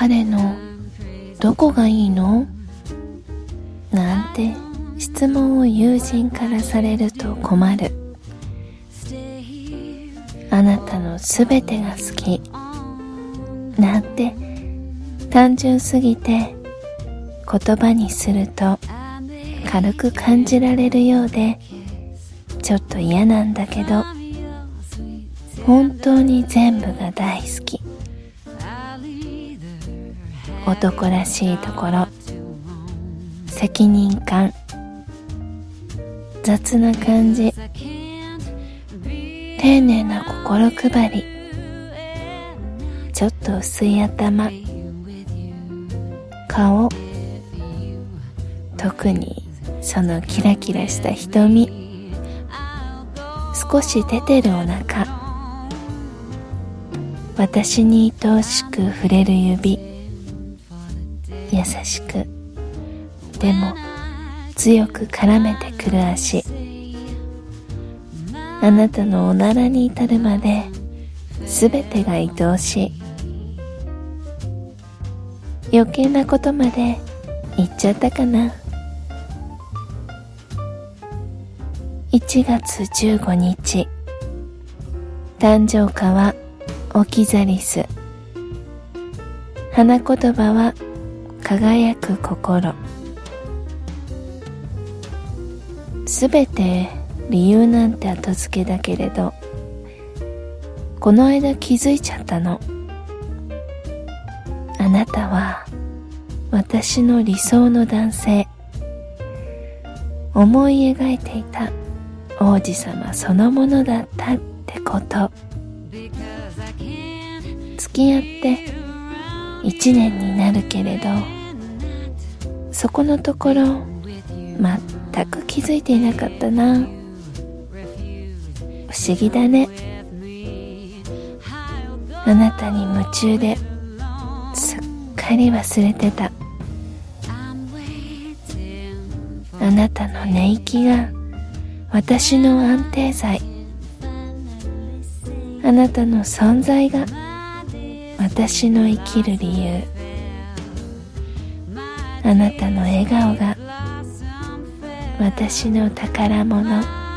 彼のどこがいいの？なんて質問を友人からされると困る。あなたのすべてが好き。なんて単純すぎて言葉にすると軽く感じられるようでちょっと嫌なんだけど。本当に全部が大好き。男らしいところ。責任感。雑な感じ。丁寧な心配り。ちょっと薄い頭。顔。特にそのキラキラした瞳。少し出てるお腹。私に愛おしく触れる指。優しく。でも強く絡めてくる足。あなたのおならに至るまで全てが愛おしい。余計なことまで言っちゃったかな。1月15日。誕生花はオキザリス花言葉は輝く心。すべて理由なんて後付けだけれどこの間気づいちゃったの。あなたは私の理想の男性。思い描いていた王子様そのものだったってこと。付き合って一年になるけれどそこのところ全く気づいていなかったな。不思議だね。あなたに夢中ですっかり忘れてた。あなたの寝息が私の安定剤。あなたの存在が私の生きる理由。あなたの笑顔が私の宝物。